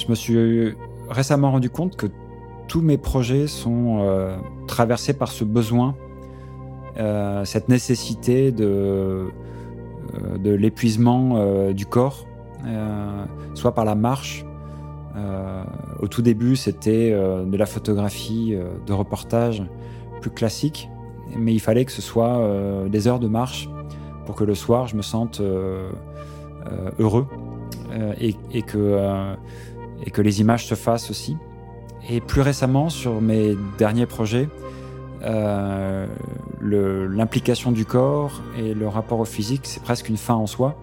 je me suis récemment rendu compte que tous mes projets sont traversés par ce besoin, cette nécessité de, de l'épuisement du corps, soit par la marche, euh, au tout début, c'était euh, de la photographie euh, de reportage plus classique, mais il fallait que ce soit des heures de marche pour que le soir, je me sente heureux et, que, et que les images se fassent aussi. Et plus récemment, sur mes derniers projets, l'implication du corps et le rapport au physique, c'est presque une fin en soi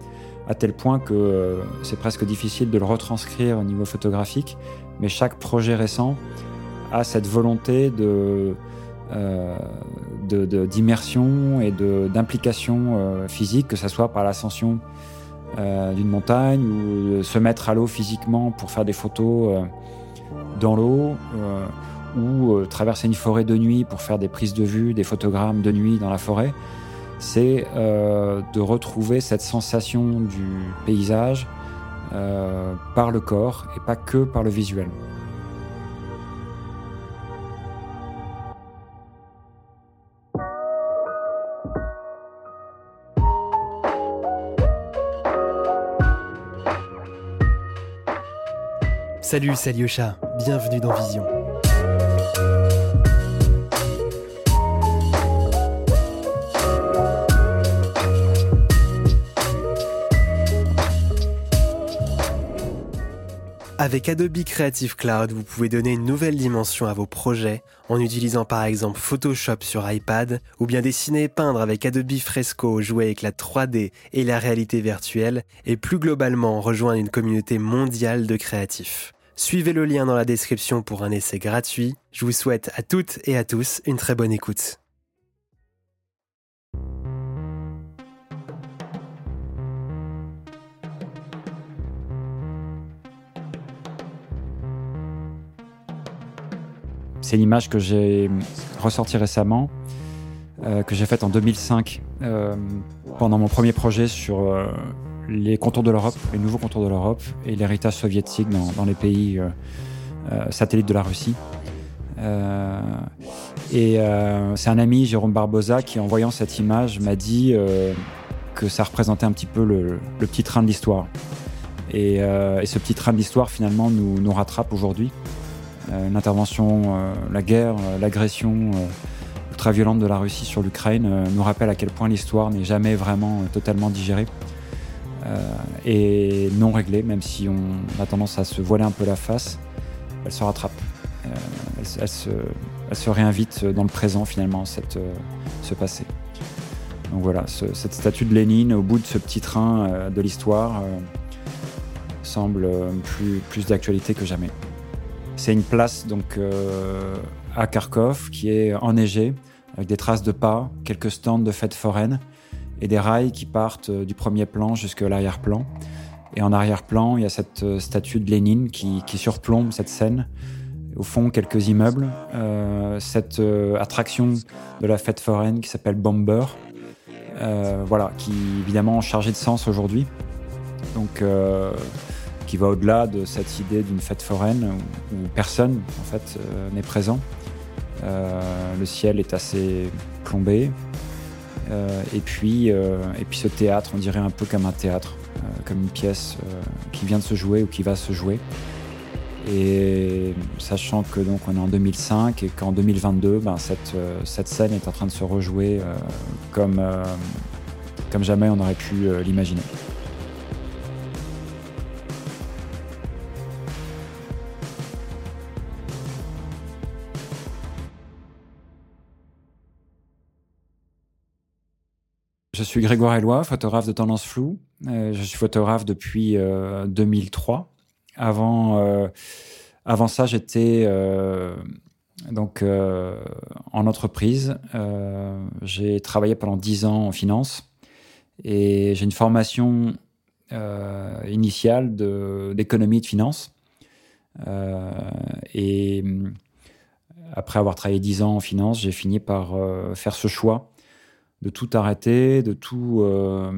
à tel point que euh, c'est presque difficile de le retranscrire au niveau photographique, mais chaque projet récent a cette volonté de euh, d'immersion et d'implication euh, physique, que ce soit par l'ascension d'une montagne ou se mettre à l'eau physiquement pour faire des photos dans l'eau ou traverser une forêt de nuit pour faire des prises de vue, des photogrammes de nuit dans la forêt c'est euh, de retrouver cette sensation du paysage euh, par le corps et pas que par le visuel. Salut, Salyosha, bienvenue dans Vision. Avec Adobe Creative Cloud, vous pouvez donner une nouvelle dimension à vos projets en utilisant par exemple Photoshop sur iPad ou bien dessiner et peindre avec Adobe Fresco, jouer avec la 3D et la réalité virtuelle et plus globalement rejoindre une communauté mondiale de créatifs. Suivez le lien dans la description pour un essai gratuit. Je vous souhaite à toutes et à tous une très bonne écoute. C'est l'image que j'ai ressortie récemment, euh, que j'ai faite en 2005 euh, pendant mon premier projet sur euh, les contours de l'Europe, les nouveaux contours de l'Europe et l'héritage soviétique dans, les pays satellites de la Russie. et c'est un ami, Jérôme Barbosa, qui en voyant cette image m'a dit que ça représentait un petit peu le, petit train de l'histoire. Et, ce petit train de l'histoire finalement nous, nous rattrape aujourd'hui. Euh, l'intervention, euh, la guerre, euh, l'agression ultra violente de la Russie sur l'Ukraine nous rappelle à quel point l'histoire n'est jamais vraiment totalement digérée et non réglée, même si on a tendance à se voiler un peu la face, elle se rattrape. Elle, se, réinvite dans le présent finalement, cette, ce passé. Donc voilà, cette statue de Lénine au bout de ce petit train de l'histoire semble plus, plus d'actualité que jamais. C'est une place donc euh, à Kharkov qui est enneigée avec des traces de pas, quelques stands de fêtes foraines et des rails qui partent euh, du premier plan jusqu'à l'arrière-plan. Et en arrière-plan, il y a cette euh, statue de Lénine qui, surplombe cette scène. Au fond, quelques immeubles. cette attraction de la fête foraine qui s'appelle Bomber, voilà, qui évidemment chargée de sens aujourd'hui. Donc qui va au-delà de cette idée d'une fête foraine où, personne en fait euh, n'est présent. Euh, le ciel est assez plombé. Euh, et, puis, et puis ce théâtre, on dirait un peu comme un théâtre, comme une pièce qui vient de se jouer ou qui va se jouer. Et sachant que donc on est en 2005 et qu'en 2022, ben, cette, scène est en train de se rejouer comme jamais on aurait pu l'imaginer. Je suis Grégoire Eloi, photographe de tendance floue. Euh, je suis photographe depuis 2003. Euh, avant, euh, avant ça, j'étais donc en entreprise. j'ai travaillé pendant 10 ans en finance et j'ai une formation initiale d'économie de, de finance. et après avoir travaillé 10 ans en finance, j'ai fini par faire ce choix de tout arrêter, de tout euh,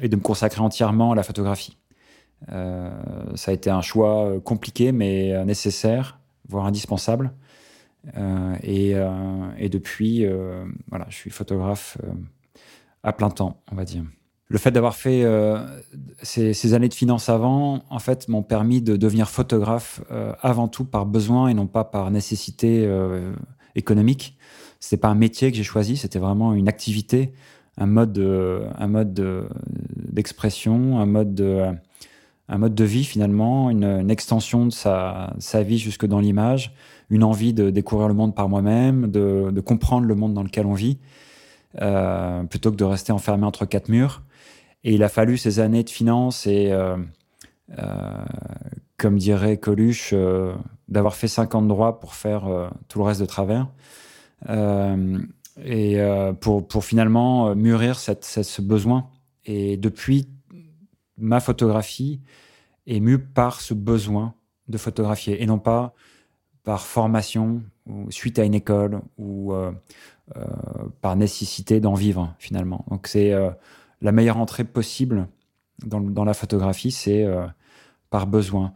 et de me consacrer entièrement à la photographie. ça a été un choix compliqué mais nécessaire, voire indispensable. Et, depuis, voilà, je suis photographe à plein temps, on va dire le fait d'avoir fait euh, ces, années de finance avant, en fait, m'ont permis de devenir photographe euh, avant tout par besoin et non pas par nécessité euh, économique. C'est pas un métier que j'ai choisi, c'était vraiment une activité, un mode, un mode d'expression, un mode de, un mode de vie finalement, une, extension de sa, vie jusque dans l'image, une envie de découvrir le monde par moi-même, de, comprendre le monde dans lequel on vit, plutôt que de rester enfermé entre quatre murs. Et il a fallu ces années de finance et, euh, euh, comme dirait Coluche, euh, d'avoir fait 50 droits pour faire tout le reste de travers. Et pour, pour, finalement mûrir cette, ce besoin. Et depuis, ma photographie est mue par ce besoin de photographier et non pas par formation ou suite à une école ou par nécessité d'en vivre finalement. Donc c'est la meilleure entrée possible dans, la photographie, c'est euh, par besoin.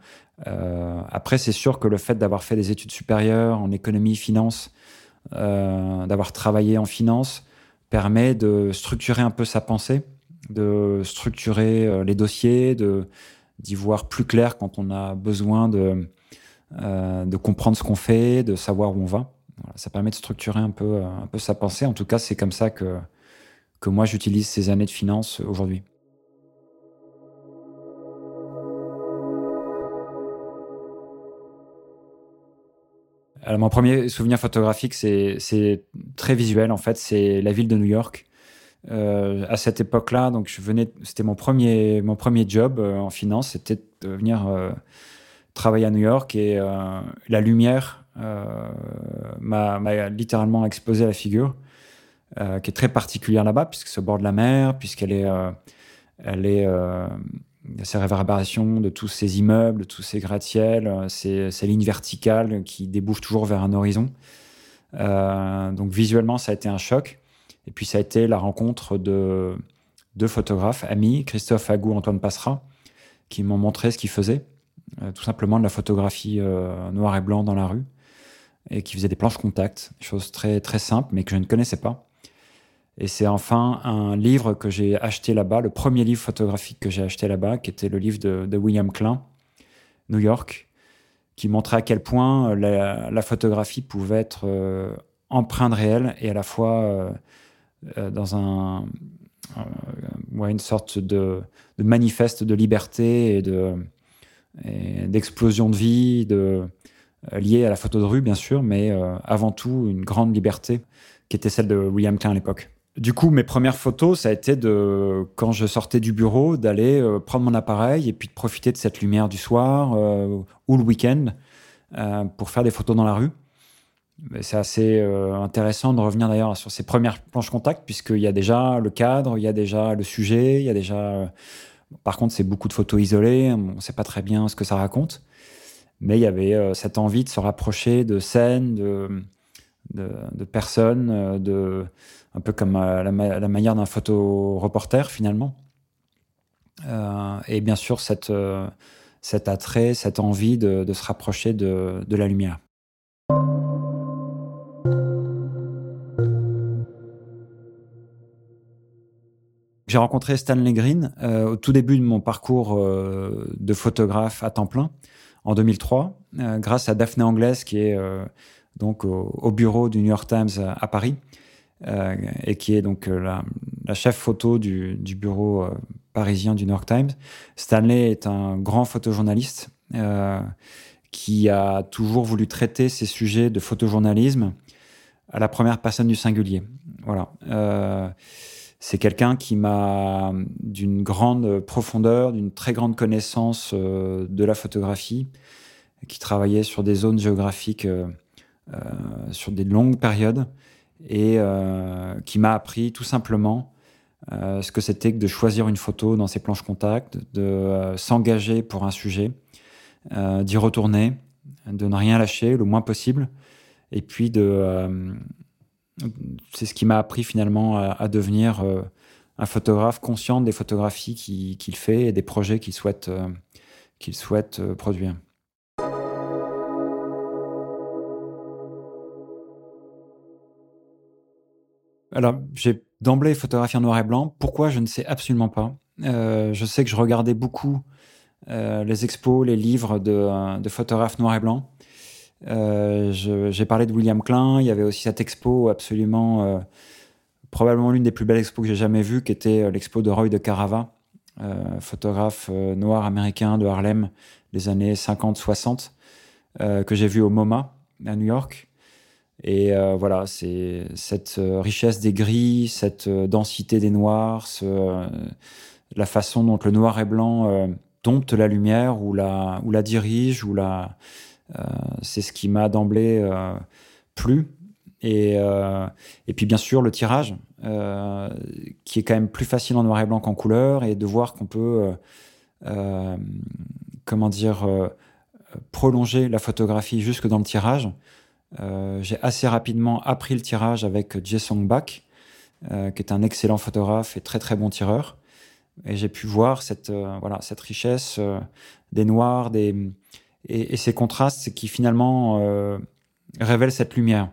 Euh, après, c'est sûr que le fait d'avoir fait des études supérieures en économie, finance, euh, d'avoir travaillé en finance, permet de structurer un peu sa pensée, de structurer les dossiers, de d'y voir plus clair quand on a besoin de, de comprendre ce qu'on fait, de savoir où on va. ça permet de structurer un peu, un peu sa pensée. En tout cas, c'est comme ça que, que moi j'utilise ces années de finance aujourd'hui. Alors, mon premier souvenir photographique, c'est très visuel en fait. C'est la ville de New York. Euh, à cette époque-là, donc je venais, c'était mon premier, mon premier job euh, en finance, c'était de venir euh, travailler à New York et la lumière m'a littéralement explosé la figure. Qui est très particulière là-bas, puisque c'est bord de la mer, puisqu'elle est, elle est, ces réverbérations de tous ces immeubles, tous ces gratte-ciels, ces, ces, lignes verticales qui débouchent toujours vers un horizon. donc visuellement, ça a été un choc. Et puis ça a été la rencontre de deux photographes amis, Christophe Agou, Antoine Passera, qui m'ont montré ce qu'ils faisaient, tout simplement de la photographie noir et blanc dans la rue, et qui faisaient des planches contact, chose très très simple, mais que je ne connaissais pas. Et c'est enfin un livre que j'ai acheté là-bas, le premier livre photographique que j'ai acheté là-bas, qui était le livre de, William Klein, New York, qui montrait à quel point la, photographie pouvait être euh, empreinte réelle et à la fois euh, euh, dans un, une sorte de, manifeste de liberté et de d'explosion de vie, liée à la photo de rue bien sûr, mais avant tout une grande liberté qui était celle de William Klein à l'époque. Du coup, mes premières photos, ça a été de, quand je sortais du bureau, d'aller euh, prendre mon appareil et puis de profiter de cette lumière du soir euh, ou le week-end euh, pour faire des photos dans la rue. C'est assez intéressant de revenir d'ailleurs sur ces premières planches contact, puisqu'il y a déjà le cadre, il y a déjà le sujet, il y a déjà. Par contre, c'est beaucoup de photos isolées, on ne sait pas très bien ce que ça raconte. Mais il y avait cette envie de se rapprocher de scènes, de, de, de personnes, de un peu comme euh, la, manière d'un photoreporter finalement. Euh, et bien sûr, cette, euh, cet attrait, cette envie de, se rapprocher de, de, la lumière. J'ai rencontré Stanley Green au tout début de mon parcours de photographe à temps plein en 2003, grâce à Daphné Anglaise qui est donc au, au, bureau du New York Times à Paris euh, et qui est donc euh, la, chef photo du, bureau euh, parisien du New York Times. Stanley est un grand photojournaliste qui a toujours voulu traiter ces sujets de photojournalisme à la première personne du singulier. Voilà. C'est quelqu'un qui m'a d'une grande profondeur, d'une très grande connaissance de la photographie, qui travaillait sur des zones géographiques sur des longues périodes et euh, qui m'a appris tout simplement euh, ce que c'était que de choisir une photo dans ses planches contact, de euh, s'engager pour un sujet, d'y retourner, de ne rien lâcher le moins possible, et puis de c'est ce qui m'a appris finalement à, devenir un photographe conscient des photographies qu'il fait et des projets qu'il souhaite qu'il souhaite produire. Alors, j'ai d'emblée photographié en noir et blanc. Pourquoi? Je ne sais absolument pas. je sais que je regardais beaucoup les expos, les livres de, de photographes noir et blanc. Euh, j'ai parlé de William Klein. Il y avait aussi cette expo absolument, euh, probablement l'une des plus belles expos que j'ai jamais vues, qui était euh, l'expo de Roy de Carava, photographe noir américain de Harlem des années 50-60, que j'ai vu au MoMA à New York. Et voilà, c'est cette richesse des gris, cette densité des noirs, la façon dont le noir et blanc dompte la lumière ou la, dirige ou la, euh, c'est ce qui m'a d'emblée euh, plu. Et, euh, et, puis bien sûr le tirage, qui est quand même plus facile en noir et blanc qu'en couleur, et de voir qu'on peut, comment dire, prolonger la photographie jusque dans le tirage. J'ai assez rapidement appris le tirage avec Jason Bach, qui est un excellent photographe et très très bon tireur. Et j'ai pu voir cette, voilà, cette richesse des noirs, des, et, ces contrastes qui finalement euh, révèlent cette lumière.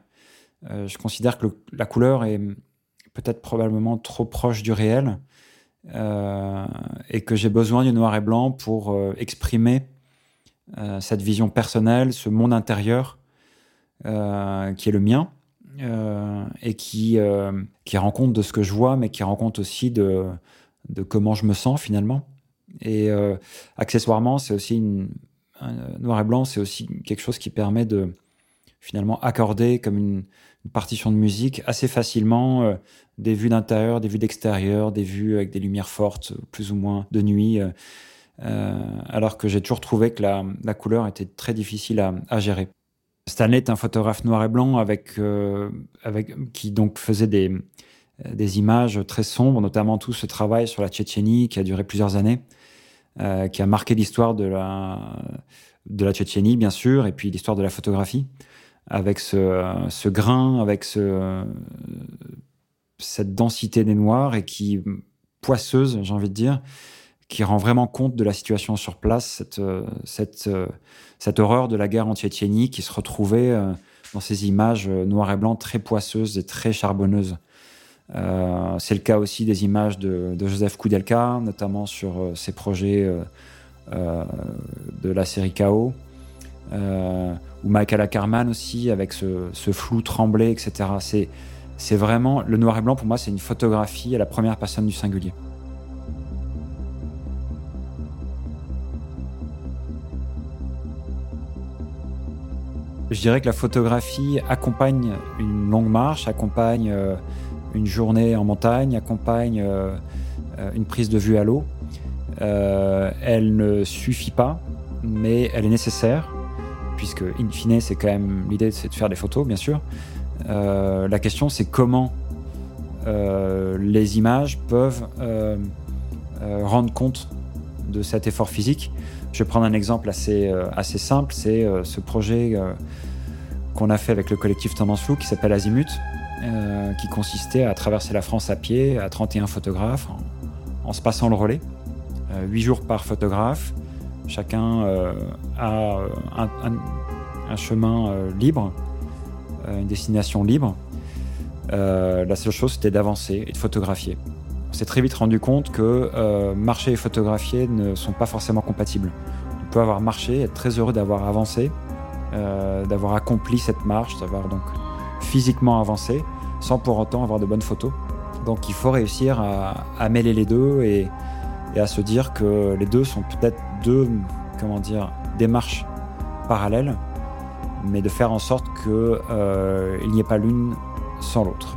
Euh, je considère que la couleur est peut-être probablement trop proche du réel euh, et que j'ai besoin du noir et blanc pour exprimer cette vision personnelle, ce monde intérieur qui est le mien et qui, qui rend compte de ce que je vois, mais qui rend compte aussi de, de comment je me sens finalement. Et accessoirement, c'est aussi une, noir et blanc, c'est aussi quelque chose qui permet de finalement accorder comme une, partition de musique assez facilement euh, des vues d'intérieur, des vues d'extérieur, des vues avec des lumières fortes, plus ou moins de nuit. Euh, euh, alors que j'ai toujours trouvé que la, couleur était très difficile à, gérer. Stanley est un photographe noir et blanc avec, avec qui donc faisait des, des images très sombres, notamment tout ce travail sur la Tchétchénie qui a duré plusieurs années. Euh, qui a marqué l'histoire de la, de la Tchétchénie, bien sûr, et puis l'histoire de la photographie, avec ce, ce grain, avec ce, cette densité des noirs, et qui, poisseuse, j'ai envie de dire, qui rend vraiment compte de la situation sur place, cette, cette, cette horreur de la guerre en Tchétchénie qui se retrouvait euh, dans ces images noires et blancs très poisseuses et très charbonneuses. Euh, c'est le cas aussi des images de, Joseph Koudelka, notamment sur euh, ses projets euh, de la série Chaos, ou Michael Ackerman aussi, avec ce, flou tremblé, etc. C'est vraiment, le noir et blanc pour moi, c'est une photographie à la première personne du singulier. Je dirais que la photographie accompagne une longue marche, accompagne une journée en montagne accompagne euh, euh, une prise de vue à l'eau. Euh, elle ne suffit pas, mais elle est nécessaire, puisque in fine, c'est quand même l'idée, c'est de faire des photos, bien sûr. la question, c'est comment les images peuvent rendre compte de cet effort physique. Je vais prendre un exemple assez, assez simple, c'est ce projet qu'on a fait avec le collectif Tendance Flou qui s'appelle Azimut, euh, qui consistait à traverser la France à pied à 31 photographes en, se passant le relais. Euh, 8 jours par photographe. Chacun euh, a un, chemin euh, libre, une destination libre. la seule chose, c'était d'avancer et de photographier. On s'est très vite rendu compte que marcher et photographier ne sont pas forcément compatibles. On peut avoir marché, être très heureux d'avoir avancé, d'avoir accompli cette marche, d'avoir donc physiquement avancer sans pour autant avoir de bonnes photos. Donc il faut réussir à, mêler les deux et, à se dire que les deux sont peut-être deux comment dire, démarches parallèles, mais de faire en sorte qu'il euh, n'y ait pas l'une sans l'autre.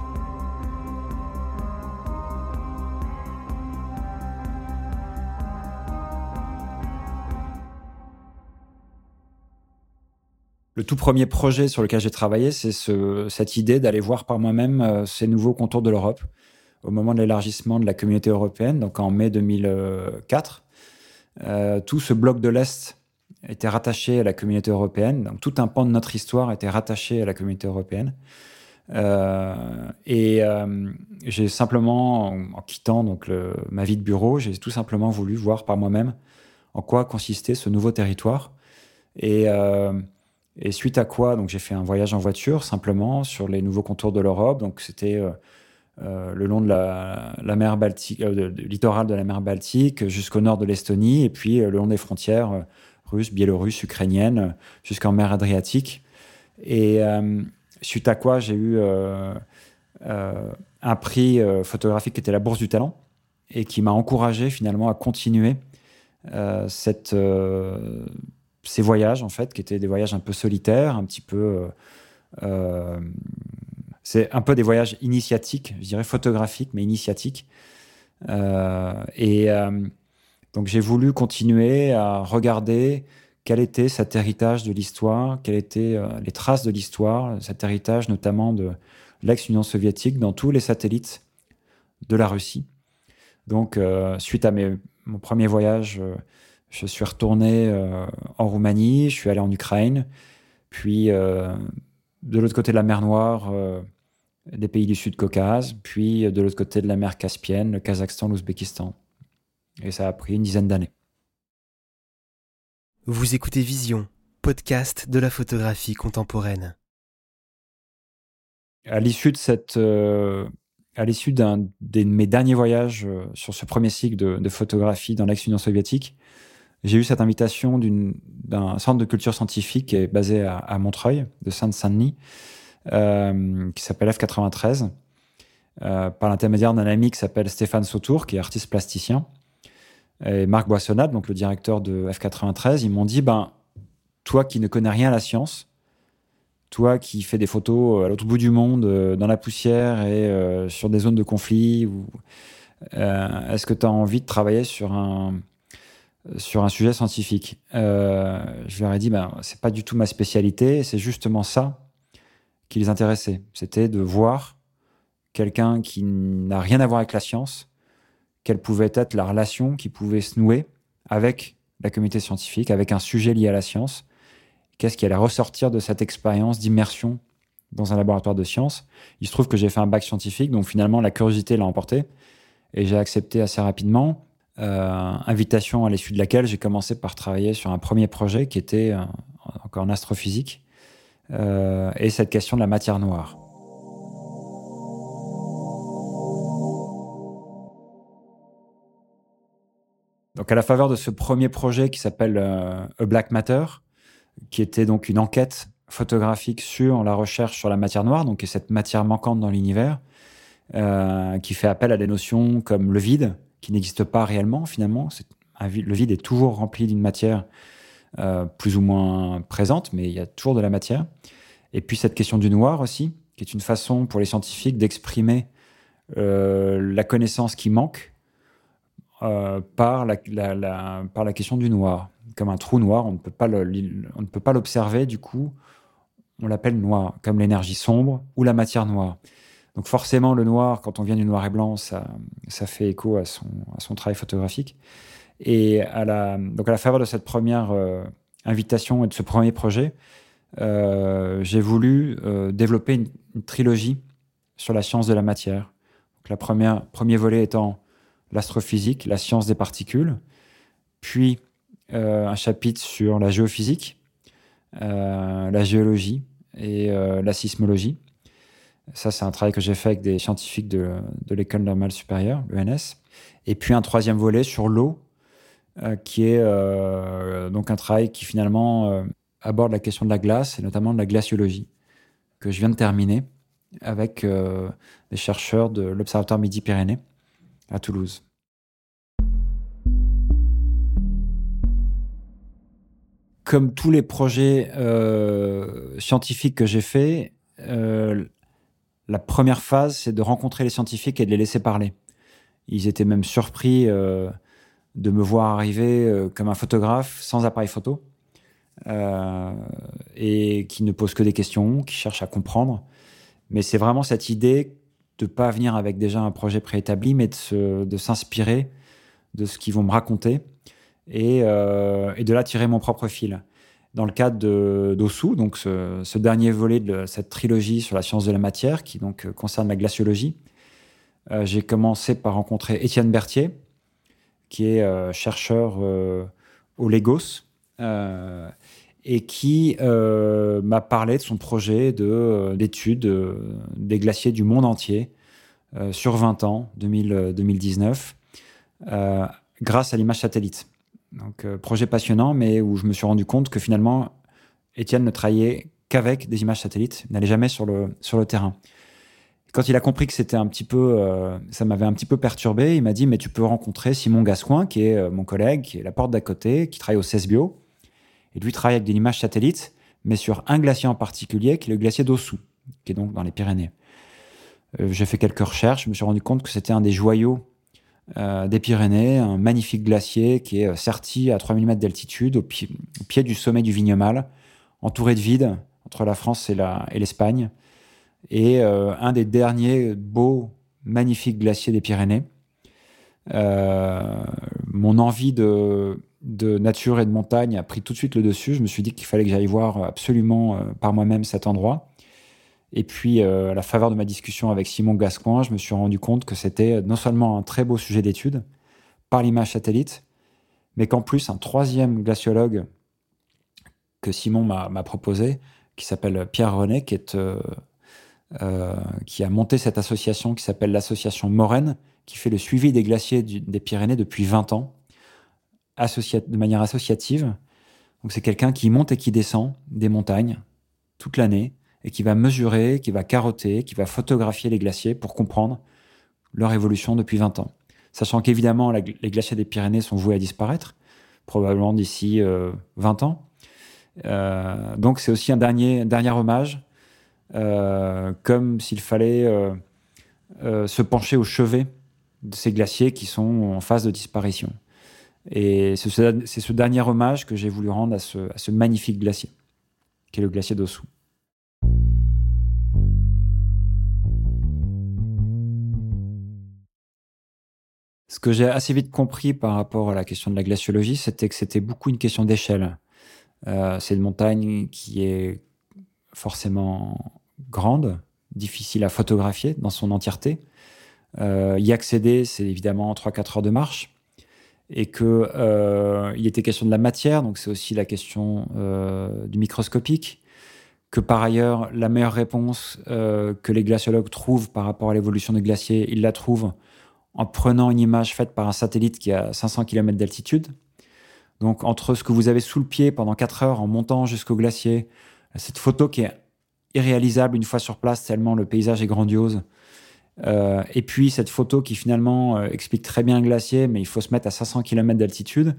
Le tout premier projet sur lequel j'ai travaillé, c'est cette idée d'aller voir par moi-même euh, ces nouveaux contours de l'Europe au moment de l'élargissement de la communauté européenne, donc en mai 2004. Euh, tout ce bloc de l'Est était rattaché à la communauté européenne, donc tout un pan de notre histoire était rattaché à la communauté européenne. Euh, et j'ai simplement, en, quittant donc ma vie de bureau, j'ai tout simplement voulu voir par moi-même en quoi consistait ce nouveau territoire. Et, et suite à quoi, donc j'ai fait un voyage en voiture simplement sur les nouveaux contours de l'Europe. Donc c'était le long de la, mer Baltique, littoral de la mer Baltique jusqu'au nord de l'Estonie et puis le long des frontières russes, biélorusses, ukrainiennes jusqu'en mer Adriatique. Et suite à quoi j'ai eu euh, un prix euh, photographique qui était la Bourse du Talent et qui m'a encouragé finalement à continuer euh, cette, ces voyages en fait, qui étaient des voyages un peu solitaires, un petit peu c'est un peu des voyages initiatiques, je dirais photographiques, mais initiatiques. et donc j'ai voulu continuer à regarder quel était cet héritage de l'histoire, quelles étaient les traces de l'histoire, cet héritage notamment de, l'ex-Union soviétique dans tous les satellites de la Russie. Donc, euh, suite à mes, mon premier voyage, euh, je suis retourné euh, en Roumanie, je suis allé en Ukraine, puis de l'autre côté de la mer Noire, des pays du Sud-Caucase, puis de l'autre côté de la mer Caspienne, le Kazakhstan, l'Ouzbékistan. Et ça a pris une dizaine d'années. Vous écoutez Vision, podcast de la photographie contemporaine à l'issue de cette, euh, à l'issue d'un de mes derniers voyages euh, sur ce premier cycle de, photographie dans l'ex-Union soviétique, j'ai eu cette invitation d'un centre de culture scientifique qui est basé à, Montreuil, de Sainte-Saint-Denis, euh, qui s'appelle F93, par l'intermédiaire d'un ami qui s'appelle Stéphane Sautour, qui est artiste plasticien, et Marc Boissonnade, donc le directeur de F93. Ils m'ont dit, ben, toi qui ne connais rien à la science, toi qui fais des photos euh, à l'autre bout du monde, euh, dans la poussière et euh, sur des zones de conflit, est-ce que tu as envie de travailler sur un, sur un sujet scientifique Je leur ai dit, ben, c'est pas du tout ma spécialité, c'est justement ça qui les intéressait. C'était de voir quelqu'un qui n'a rien à voir avec la science, quelle pouvait être la relation qui pouvait se nouer avec la communauté scientifique, avec un sujet lié à la science, qu'est-ce qui allait ressortir de cette expérience d'immersion dans un laboratoire de sciences. Il se trouve que j'ai fait un bac scientifique, donc finalement la curiosité l'a emporté et j'ai accepté assez rapidement. Euh, invitation à l'issue de laquelle j'ai commencé par travailler sur un premier projet qui était euh, encore en astrophysique euh, et cette question de la matière noire. Donc à la faveur de ce premier projet qui s'appelle A Black Matter, qui était donc une enquête photographique sur la recherche sur la matière noire, donc cette matière manquante dans l'univers, qui fait appel à des notions comme le vide, qui n'existe pas réellement finalement. le vide est toujours rempli d'une matière euh, plus ou moins présente, mais il y a toujours de la matière. Et puis cette question du noir aussi, qui est une façon pour les scientifiques d'exprimer euh, la connaissance qui manque par par la question du noir comme un trou noir. On ne peut pas l'observer. Du coup, on l'appelle noir, comme l'énergie sombre ou la matière noire. Donc forcément, le noir, quand on vient du noir et blanc, ça, fait écho à son, travail photographique. Et à la, donc à la faveur de cette première euh, invitation et de ce premier projet, euh, j'ai voulu euh, développer une, une, trilogie sur la science de la matière. Donc la première, premier volet étant l'astrophysique, la science des particules, puis un chapitre sur la géophysique, la géologie et la sismologie. Ça, c'est un travail que j'ai fait avec des scientifiques de, l'école normale supérieure, l'ENS. Et puis un troisième volet sur l'eau, qui est donc un travail qui finalement aborde la question de la glace et notamment de la glaciologie, que je viens de terminer avec des chercheurs de l'Observatoire Midi-Pyrénées à Toulouse. comme tous les projets euh, scientifiques que j'ai faits, euh, la première phase, c'est de rencontrer les scientifiques et de les laisser parler. Ils étaient même surpris euh, de me voir arriver comme un photographe sans appareil photo et qui ne pose que des questions, qui cherche à comprendre. Mais c'est vraiment cette idée de pas venir avec déjà un projet préétabli, mais de s'inspirer de ce qu'ils vont me raconter euh, et, de là tirer mon propre fil. Dans le cadre d'Osu, donc ce, dernier volet de cette trilogie sur la science de la matière, qui donc concerne la glaciologie, euh, j'ai commencé par rencontrer Étienne Berthier, qui est euh, chercheur au Lagos et qui m'a parlé de son projet d'étude des glaciers du monde entier sur 20 ans, 2019, grâce à l'image satellite. Donc, projet passionnant, mais où je me suis rendu compte que finalement, Étienne ne travaillait qu'avec des images satellites, n'allait jamais sur le, sur le terrain. Quand il a compris que c'était un petit peu, euh, ça m'avait un petit peu perturbé, il m'a dit mais tu peux rencontrer Simon Gascoin, qui est euh, mon collègue, qui est la porte d'à côté, qui travaille au CESBio, et lui travaille avec des images satellites, mais sur un glacier en particulier, qui est le glacier d'Ossou, qui est donc dans les Pyrénées. Euh, j'ai fait quelques recherches, je me suis rendu compte que c'était un des joyaux des Pyrénées, un magnifique glacier qui est serti à 3000 mètres d'altitude, au, pied du sommet du Vignemal, entouré de vide entre la France et l'Espagne et euh, un des derniers beaux, magnifiques glaciers des Pyrénées. Euh, mon envie de, nature et de montagne a pris tout de suite le dessus. Je me suis dit qu'il fallait que j'aille voir absolument euh, par moi-même cet endroit. Et puis, à la faveur de ma discussion avec Simon Gascoin, je me suis rendu compte que c'était non seulement un très beau sujet d'étude par l'image satellite, mais qu'en plus, un troisième glaciologue que Simon m'a proposé, qui s'appelle Pierre René, qui est euh, qui a monté cette association qui s'appelle l'association Moraine, qui fait le suivi des glaciers des Pyrénées depuis 20 ans, de manière associative. Donc c'est quelqu'un qui monte et qui descend des montagnes toute l'année et qui va mesurer, qui va carotter, qui va photographier les glaciers pour comprendre leur évolution depuis 20 ans. Sachant qu'évidemment, les glaciers des Pyrénées sont voués à disparaître, probablement d'ici 20 euh, ans. Euh, donc c'est aussi un dernier, dernier hommage euh, comme s'il fallait se pencher au chevet de ces glaciers qui sont en phase de disparition. Et c'est ce, dernier hommage que j'ai voulu rendre à ce, magnifique glacier, qui est le glacier d'Ossou. Ce que j'ai assez vite compris par rapport à la question de la glaciologie, c'était que c'était beaucoup une question d'échelle. c'est une montagne qui est forcément grande, difficile à photographier dans son entièreté. Euh, y accéder, c'est évidemment 3-4 heures de marche. Et qu'il euh, était question de la matière, donc c'est aussi la question euh, du microscopique. Que par ailleurs, la meilleure réponse que les glaciologues trouvent par rapport à l'évolution des glaciers, ils la trouvent en prenant une image faite par un satellite qui a 500 km d'altitude. Donc entre ce que vous avez sous le pied pendant 4 heures en montant jusqu'au glacier, cette photo qui est irréalisable une fois sur place, tellement le paysage est grandiose. Euh, et puis cette photo qui finalement euh, explique très bien le glacier, mais il faut se mettre à 500 km d'altitude.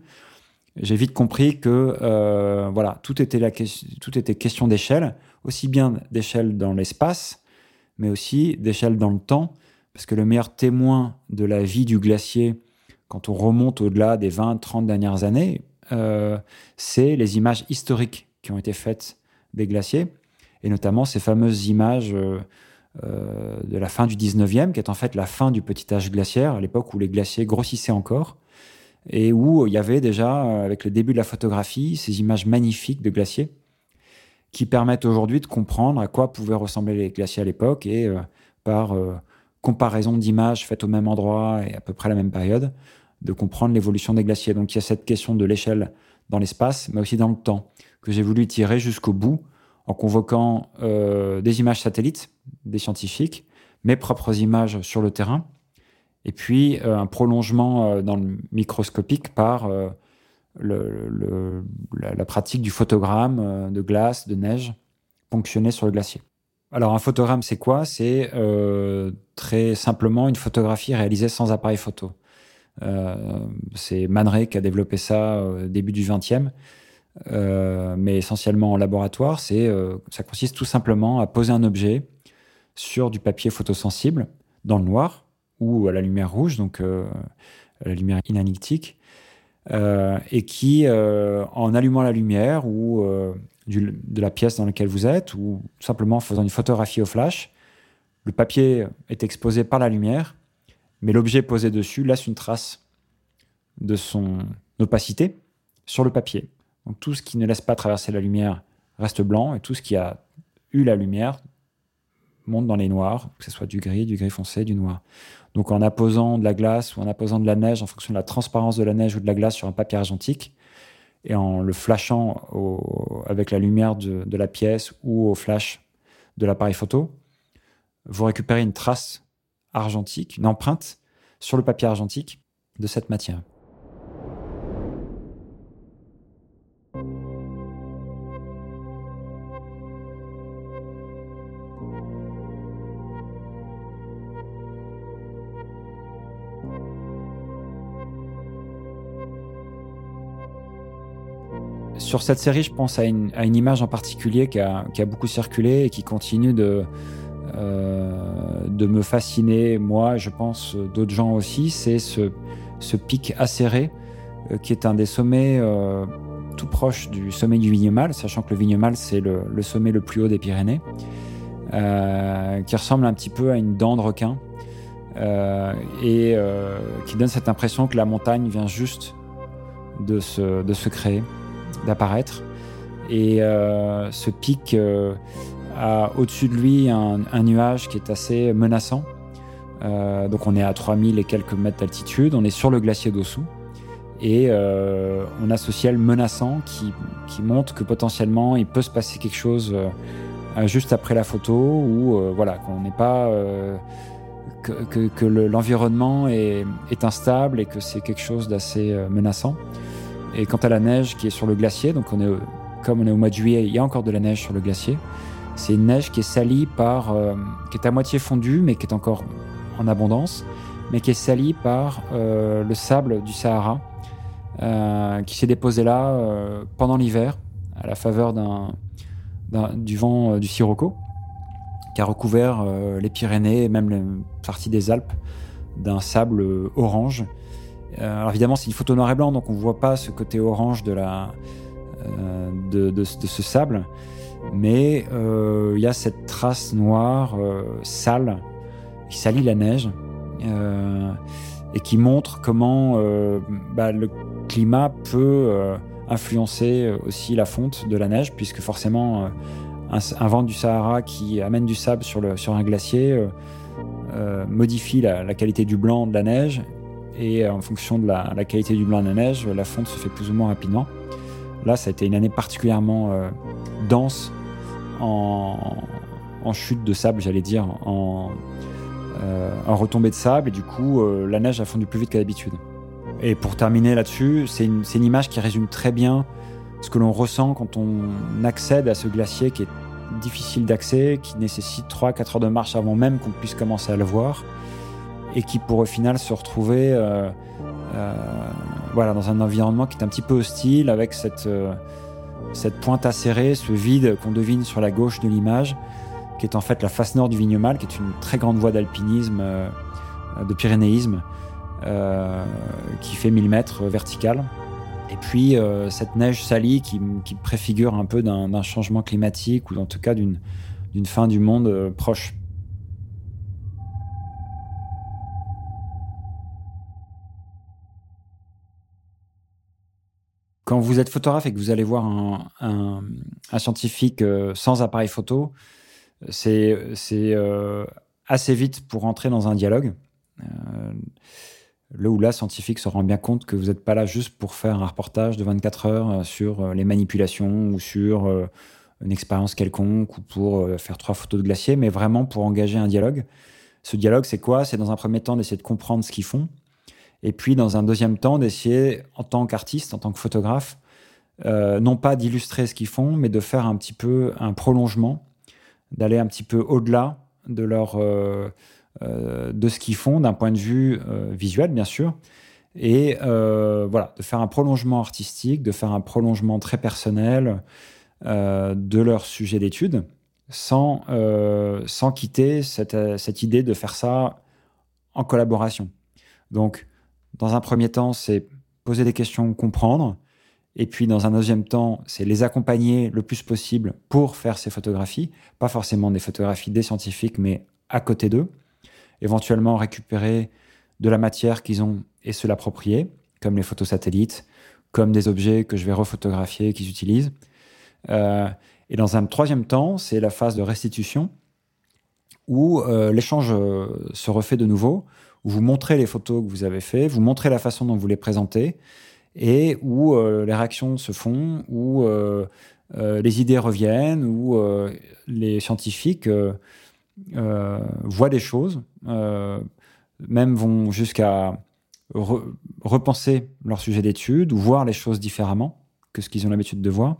J'ai vite compris que euh, voilà, tout était, la, tout était question d'échelle, aussi bien d'échelle dans l'espace, mais aussi d'échelle dans le temps, parce que le meilleur témoin de la vie du glacier, quand on remonte au-delà des 20-30 dernières années, c'est les images historiques qui ont été faites des glaciers. Et notamment ces fameuses images euh, euh, de la fin du 19e, qui est en fait la fin du petit âge glaciaire, à l'époque où les glaciers grossissaient encore, et où il y avait déjà, euh, avec le début de la photographie, ces images magnifiques de glaciers, qui permettent aujourd'hui de comprendre à quoi pouvaient ressembler les glaciers à l'époque, et par comparaison d'images faites au même endroit et à peu près à la même période, de comprendre l'évolution des glaciers. Donc il y a cette question de l'échelle dans l'espace, mais aussi dans le temps, que j'ai voulu tirer jusqu'au bout en convoquant euh, des images satellites des scientifiques, mes propres images sur le terrain, et puis euh, un prolongement euh, dans le microscopique par le, la, pratique du photogramme de glace, de neige ponctionné sur le glacier. Alors un photogramme, c'est quoi? C'est très simplement une photographie réalisée sans appareil photo. c'est Man qui a développé ça au début du XXe. Euh, mais essentiellement en laboratoire, euh, ça consiste tout simplement à poser un objet sur du papier photosensible dans le noir ou à la lumière rouge, donc euh, la lumière inanitique, et qui, en allumant la lumière ou de la pièce dans laquelle vous êtes, ou simplement en faisant une photographie au flash, le papier est exposé par la lumière, mais l'objet posé dessus laisse une trace de son opacité sur le papier. Donc tout ce qui ne laisse pas traverser la lumière reste blanc et tout ce qui a eu la lumière monte dans les noirs, que ce soit du gris, du gris foncé, du noir. Donc en apposant de la glace ou en apposant de la neige, en fonction de la transparence de la neige ou de la glace sur un papier argentique, et en le flashant avec la lumière de, la pièce ou au flash de l'appareil photo, vous récupérez une trace argentique, une empreinte sur le papier argentique de cette matière. Sur cette série, je pense à une, image en particulier qui a, beaucoup circulé et qui continue de, euh, de me fasciner, moi, je pense d'autres gens aussi. C'est ce, pic acéré euh, qui est un des sommets euh, tout proche du sommet du Vignemale, sachant que le Vignemale, c'est le, sommet le plus haut des Pyrénées, qui ressemble un petit peu à une dent de requin. et qui donne cette impression que la montagne vient juste de se créer d'apparaître. Et euh, ce pic euh, a au-dessus de lui un, nuage qui est assez menaçant. Euh, donc on est à 3000 et quelques mètres d'altitude, on est sur le glacier d'Ossou. Et on a ce ciel menaçant qui, qui, montre que potentiellement il peut se passer quelque chose juste après la photo ou voilà qu'on n'est pas que, que, l'environnement est, est, instable et que c'est quelque chose d'assez menaçant. Et quant à la neige qui est sur le glacier, donc on est, comme on est au mois de juillet, il y a encore de la neige sur le glacier. C'est une neige qui est salie par, euh, qui est à moitié fondue, mais qui est encore en abondance, mais qui est salie par euh, le sable du Sahara, euh, qui s'est déposé là pendant l'hiver, à la faveur d'un, du vent du Sirocco, qui a recouvert les Pyrénées et même les parties des Alpes d'un sable orange alors évidemment, c'est une photo noir et blanc, donc on ne voit pas ce côté orange de, euh, ce sable. Mais euh, il y a cette trace noire, sale, qui salit la neige, et qui montre comment bah, le climat peut influencer aussi la fonte de la neige, puisque forcément, un, vent du Sahara qui amène du sable sur, un glacier modifie la, qualité du blanc de la neige et en fonction de la, qualité du blanc de la neige, la fonte se fait plus ou moins rapidement. Là, ça a été une année particulièrement euh, dense en, chute de sable, j'allais dire, en, euh, retombée de sable, et du coup, euh, la neige a fondu plus vite qu'à d'habitude. Et pour terminer là-dessus, c'est une, image qui résume très bien ce que l'on ressent quand on accède à ce glacier qui est difficile d'accès, qui nécessite 3-4 heures de marche avant même qu'on puisse commencer à le voir et qui pour au final se retrouver euh, euh, voilà, dans un environnement qui est un petit peu hostile avec cette, euh, cette pointe acérée, ce vide qu'on devine sur la gauche de l'image, qui est en fait la face nord du Vignemale, qui est une très grande voie d'alpinisme, de pyrénéisme, qui fait 1000 mètres vertical. Et puis cette neige salie qui, qui préfigure un peu d'un changement climatique ou en tout cas d'une fin du monde proche. Quand vous êtes photographe et que vous allez voir un, scientifique euh, sans appareil photo, c'est euh, assez vite pour entrer dans un dialogue. Euh, le ou la scientifique se rend bien compte que vous n'êtes pas là juste pour faire un reportage de 24 heures sur les manipulations ou sur une expérience quelconque ou pour faire trois photos de glacier, mais vraiment pour engager un dialogue. Ce dialogue, c'est quoi? C'est dans un premier temps d'essayer de comprendre ce qu'ils font, et puis, dans un deuxième temps, d'essayer, en tant qu'artiste, en tant que photographe, euh, non pas d'illustrer ce qu'ils font, mais de faire un petit peu un prolongement, d'aller un petit peu au-delà de, euh, euh, de ce qu'ils font d'un point de vue visuel, bien sûr. Et voilà, de faire un prolongement artistique, de faire un prolongement très personnel de leur sujet d'étude, sans, sans quitter cette, cette idée de faire ça en collaboration. Donc, dans un premier temps, c'est poser des questions, comprendre. Et puis, dans un deuxième temps, c'est les accompagner le plus possible pour faire ces photographies. Pas forcément des photographies des scientifiques, mais à côté d'eux. Éventuellement, récupérer de la matière qu'ils ont et se l'approprier, comme les photos satellites, comme des objets que je vais refotographier qu'ils utilisent. Euh, et dans un troisième temps, c'est la phase de restitution, où euh, l'échange euh, se refait de nouveau, vous montrez les photos que vous avez faites, vous montrez la façon dont vous les présentez, et où les réactions se font, où les idées reviennent, où les scientifiques voient des choses, même vont jusqu'à repenser leur sujet d'étude ou voir les choses différemment que ce qu'ils ont l'habitude de voir.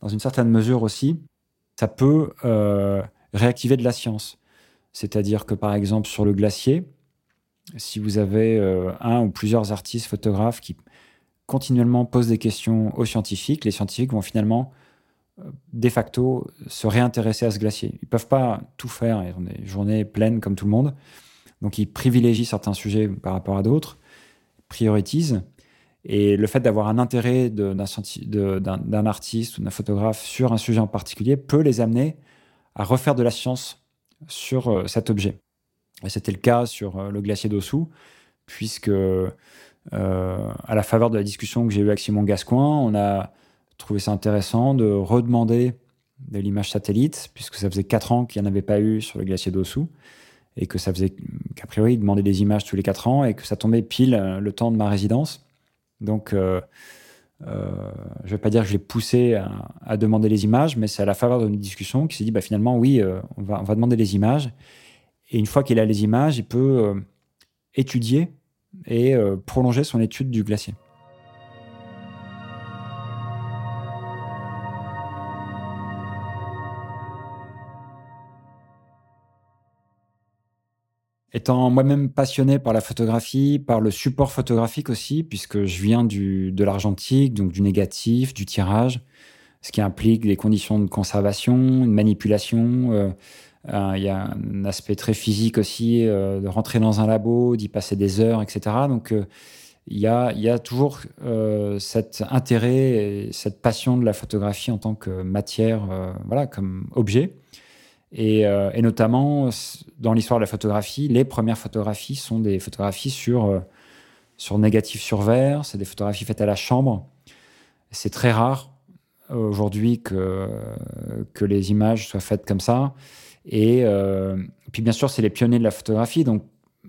Dans une certaine mesure aussi, ça peut euh, réactiver de la science. C'est-à-dire que par exemple sur le glacier, si vous avez euh, un ou plusieurs artistes photographes qui continuellement posent des questions aux scientifiques, les scientifiques vont finalement euh, de facto se réintéresser à ce glacier. Ils ne peuvent pas tout faire, ils ont des journées pleines comme tout le monde. Donc ils privilégient certains sujets par rapport à d'autres priorisent. Et le fait d'avoir un intérêt d'un artiste ou d'un photographe sur un sujet en particulier peut les amener à refaire de la science sur euh, cet objet. Et c'était le cas sur euh, le glacier d'Ossou, puisque euh, à la faveur de la discussion que j'ai eue avec Simon Gascoin, on a trouvé ça intéressant de redemander de l'image satellite, puisque ça faisait quatre ans qu'il n'y en avait pas eu sur le glacier d'Ossou et que ça faisait qu'a priori il demandait des images tous les quatre ans et que ça tombait pile euh, le temps de ma résidence. Donc, je ne vais pas dire que je l'ai poussé à, demander les images, mais c'est à la faveur d'une discussion qui s'est dit bah, finalement, oui, on, va, on va demander les images. Et une fois qu'il a les images, il peut étudier et prolonger son étude du glacier. Étant moi-même passionné par la photographie, par le support photographique aussi, puisque je viens du, de l'argentique, donc du négatif, du tirage, ce qui implique des conditions de conservation, une manipulation. Euh, euh, il y a un aspect très physique aussi, euh, de rentrer dans un labo, d'y passer des heures, etc. Donc il y, a, il y a toujours cet intérêt et cette passion de la photographie en tant que matière, voilà, comme objet. Euh, et, notamment, dans l'histoire de la photographie, les premières photographies sont des photographies sur, euh, sur négatif sur verre, c'est des photographies faites à la chambre. C'est très rare euh, aujourd'hui que, que les images soient faites comme ça. Et, puis bien sûr, c'est les pionniers de la photographie, donc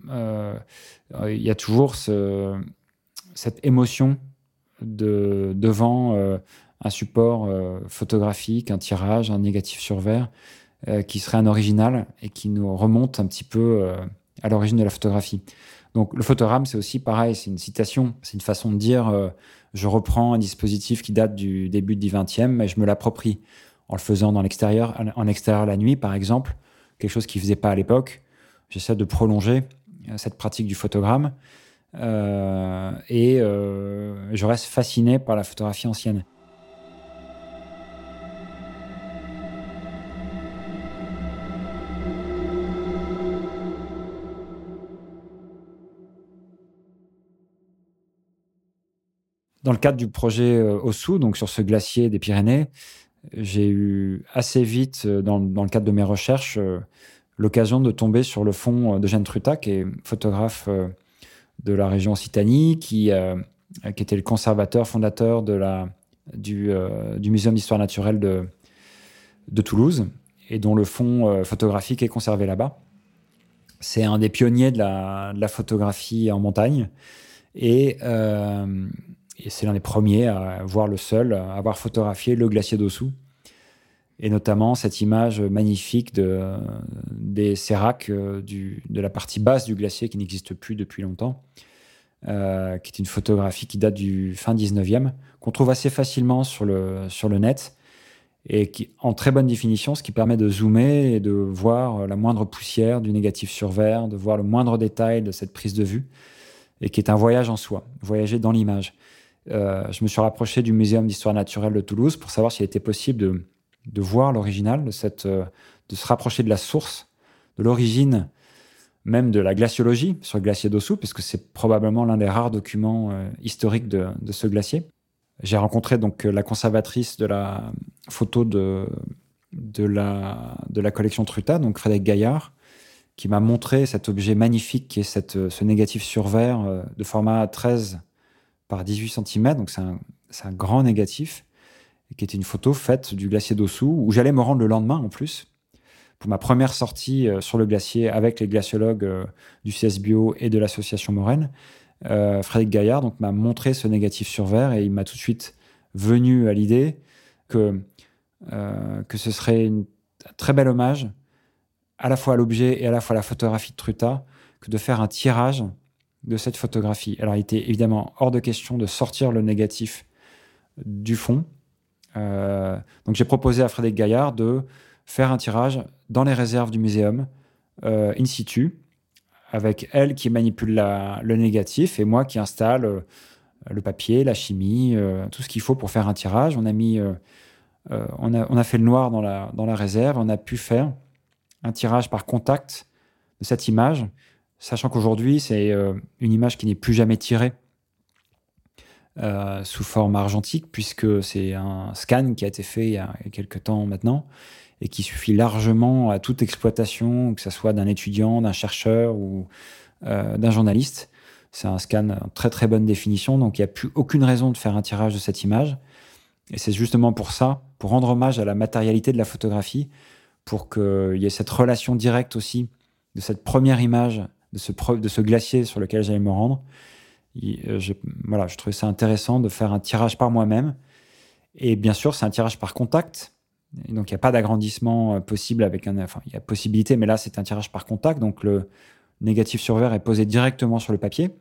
il y a toujours ce, cette émotion de, devant un support photographique, un tirage, un négatif sur verre. Euh, qui serait un original et qui nous remonte un petit peu euh, à l'origine de la photographie. Donc le photogramme, c'est aussi pareil, c'est une citation, c'est une façon de dire euh, je reprends un dispositif qui date du début du 20e, mais je me l'approprie en le faisant dans l'extérieur, en extérieur la nuit par exemple, quelque chose qui ne faisait pas à l'époque. J'essaie de prolonger cette pratique du photogramme et je reste fasciné par la photographie ancienne. Dans le cadre du projet euh, OSU, donc sur ce glacier des Pyrénées, j'ai eu assez vite, euh, dans, le cadre de mes recherches, euh, l'occasion de tomber sur le fond de Jeanne Truta, qui est photographe de la région Occitanie, qui, était le conservateur, fondateur du, du Muséum d'histoire naturelle de, de Toulouse, et dont le fond photographique est conservé là-bas. C'est un des pionniers de la, de la, photographie en montagne. Et et c'est l'un des premiers à voir le seul, à avoir photographié le glacier d'Ossou. Et notamment cette image magnifique de, des séracs euh, de la partie basse du glacier qui n'existe plus depuis longtemps, euh, qui est une photographie qui date du fin 19e, qu'on trouve assez facilement sur le, sur le net et qui en très bonne définition, ce qui permet de zoomer et de voir la moindre poussière du négatif sur verre, de voir le moindre détail de cette prise de vue, et qui est un voyage en soi, voyager dans l'image. Euh, je me suis rapproché du Muséum d'histoire naturelle de Toulouse pour savoir s'il était possible de, voir l'original, euh, de se rapprocher de la source, de l'origine même de la glaciologie sur le glacier d'Ossou, puisque c'est probablement l'un des rares documents euh, historiques de, ce glacier. J'ai rencontré donc la conservatrice de la photo de, la, collection Truta, donc Frédéric Gaillard, qui m'a montré cet objet magnifique qui est ce négatif sur verre de format 13 par 18 cm, donc c'est un, grand négatif, qui était une photo faite du glacier d'Ossou, où j'allais me rendre le lendemain en plus, pour ma première sortie euh, sur le glacier avec les glaciologues euh, du CSBio et de l'association Moraine. Frédéric Gaillard donc m'a montré ce négatif sur verre et il m'a tout de suite venu à l'idée que, que ce serait un très bel hommage à la fois à l'objet et à la fois à la photographie de Truta que de faire un tirage de cette photographie. Alors, il était évidemment hors de question de sortir le négatif du fond. Euh, donc, j'ai proposé à Frédéric Gaillard de faire un tirage dans les réserves du muséum, euh, in situ, avec elle qui manipule le négatif et moi qui installe euh, le papier, la chimie, tout ce qu'il faut pour faire un tirage. On a mis, on a, on, a, fait le noir dans la, dans la réserve. On a pu faire un tirage par contact de cette image Sachant qu'aujourd'hui, c'est euh, une image qui n'est plus jamais tirée euh, sous forme argentique, puisque c'est un scan qui a été fait il y a, quelques temps maintenant, et qui suffit largement à toute exploitation, que ce soit d'un étudiant, d'un chercheur ou euh, d'un journaliste. C'est un scan en très très bonne définition, donc il n'y a plus aucune raison de faire un tirage de cette image. Et c'est justement pour ça, pour rendre hommage à la matérialité de la photographie, pour qu'il y ait cette relation directe aussi de cette première image de ce, glacier sur lequel j'allais me rendre. Euh, je, voilà, je trouvais ça intéressant de faire un tirage par moi-même. Et bien sûr, c'est un tirage par contact. donc, il n'y a pas d'agrandissement euh, possible avec un. Enfin, il y a possibilité, mais là, c'est un tirage par contact. Donc, le négatif sur verre est posé directement sur le papier.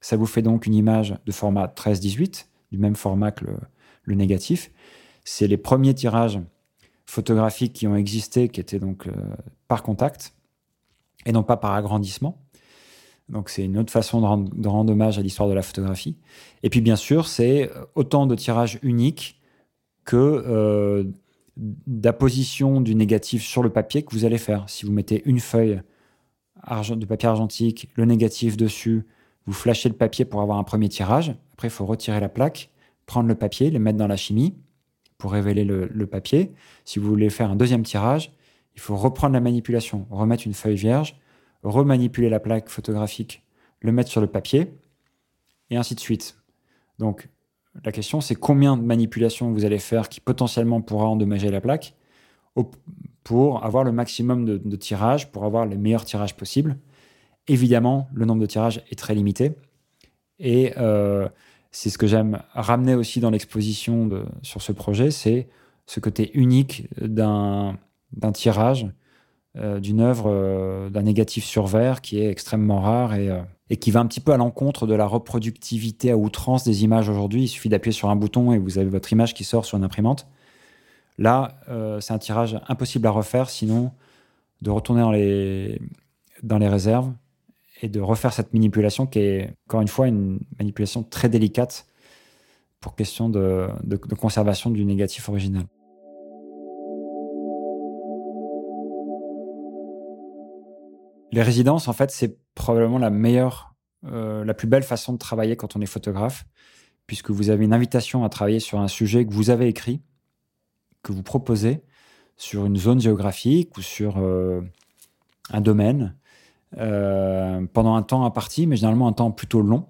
Ça vous fait donc une image de format 13-18, du même format que le, le négatif. C'est les premiers tirages photographiques qui ont existé, qui étaient donc euh, par contact et non pas par agrandissement. Donc c'est une autre façon de rendre, hommage à l'histoire de la photographie. Et puis bien sûr, c'est autant de tirages uniques que euh, d'apposition du négatif sur le papier que vous allez faire. Si vous mettez une feuille de papier argentique, le négatif dessus, vous flashez le papier pour avoir un premier tirage. Après, il faut retirer la plaque, prendre le papier, le mettre dans la chimie pour révéler le papier. Si vous voulez faire un deuxième tirage, il faut reprendre la manipulation, remettre une feuille vierge, remanipuler la plaque photographique, le mettre sur le papier, et ainsi de suite. Donc, la question, c'est combien de manipulations vous allez faire qui potentiellement pourra endommager la plaque pour avoir le maximum de, tirages, pour avoir les meilleurs tirages possibles. Évidemment, le nombre de tirages est très limité. Et euh, c'est ce que j'aime ramener aussi dans l'exposition sur ce projet, c'est ce côté unique d'un tirage d'une œuvre euh, d'un négatif sur verre qui est extrêmement rare et, euh, et, qui va un petit peu à l'encontre de la reproductivité à outrance des images aujourd'hui. Il suffit d'appuyer sur un bouton et vous avez votre image qui sort sur une imprimante. Là, c'est un tirage impossible à refaire, sinon de retourner dans les, réserves et de refaire cette manipulation qui est, encore une fois, une manipulation très délicate pour question de conservation du négatif original. Les résidences, en fait, c'est probablement la meilleure, euh, la plus belle façon de travailler quand on est photographe, puisque vous avez une invitation à travailler sur un sujet que vous avez écrit, que vous proposez, sur une zone géographique ou sur euh, un domaine, euh, pendant un temps imparti, mais généralement un temps plutôt long,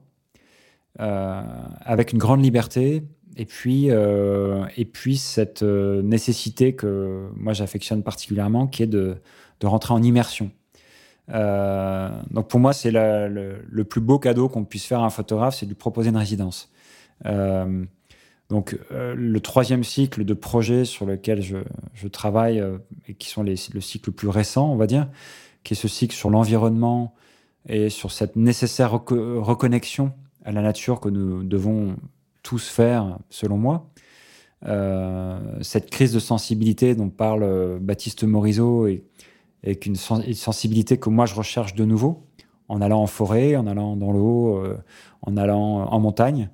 avec une grande liberté, et puis, et puis cette nécessité que moi j'affectionne particulièrement, qui est de, de rentrer en immersion. Euh, donc pour moi, c'est le, plus beau cadeau qu'on puisse faire à un photographe, c'est de lui proposer une résidence. Euh, donc euh, le troisième cycle de projets sur lequel je, travaille, et qui sont les, le cycle plus récent, on va dire, qui est ce cycle sur l'environnement et sur cette nécessaire reconnexion à la nature que nous devons tous faire, selon moi. cette crise de sensibilité dont parle Baptiste Morisot et et une, sensibilité que moi je recherche de nouveau en allant en forêt, en allant dans l'eau, euh, en allant en montagne.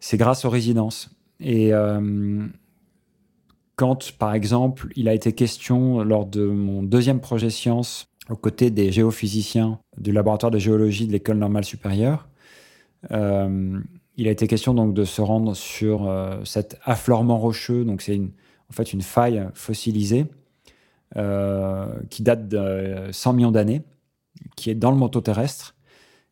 C'est grâce aux résidences. Et euh, quand, par exemple, il a été question lors de mon deuxième projet science, aux côtés des géophysiciens du laboratoire de géologie de l'école normale supérieure, euh, il a été question donc de se rendre sur cet affleurement rocheux. Donc c'est en fait une faille fossilisée euh, qui date de 100 millions d'années, qui est dans le manteau terrestre,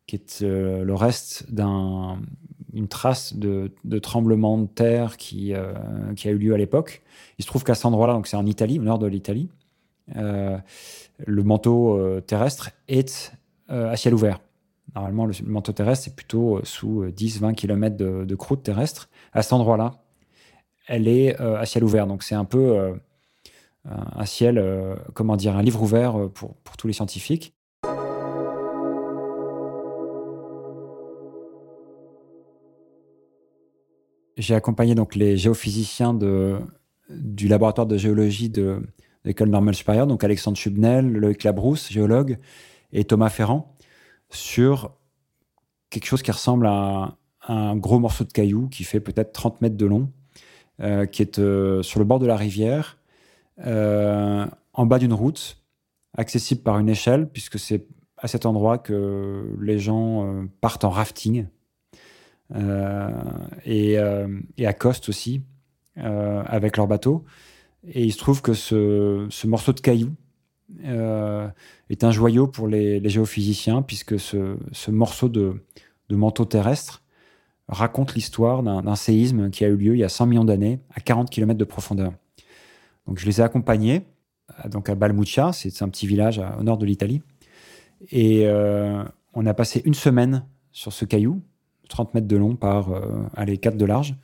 qui est euh, le reste d'une trace de, tremblement de terre qui, euh, qui a eu lieu à l'époque. Il se trouve qu'à cet endroit-là, donc c'est en Italie, au nord de l'Italie, le manteau terrestre est à ciel ouvert. Normalement, le manteau terrestre, c'est plutôt sous 10-20 km de, croûte terrestre. À cet endroit-là, elle est à ciel ouvert. Donc c'est un peu un ciel, comment dire, un livre ouvert pour, pour tous les scientifiques. J'ai accompagné donc les géophysiciens de, du laboratoire de géologie de, l'école normale supérieure, donc Alexandre Chubnel, Loïc Labrousse, géologue, et Thomas Ferrand, sur quelque chose qui ressemble à, un gros morceau de caillou qui fait peut-être 30 mètres de long, euh, qui est euh, sur le bord de la rivière, euh, en bas d'une route, accessible par une échelle, puisque c'est à cet endroit que les gens partent en rafting euh, et, euh, et accostent aussi euh, avec leur bateau. Et il se trouve que ce, ce morceau de caillou est un joyau pour les, géophysiciens, puisque ce, ce morceau de, de, manteau terrestre raconte l'histoire d'un séisme qui a eu lieu il y a 100 millions d'années à 40 km de profondeur. Donc je les ai accompagnés donc à Balmuccia, c'est un petit village au nord de l'Italie, et on a passé une semaine sur ce caillou 30 mètres de long par, euh, allez, 4 de large.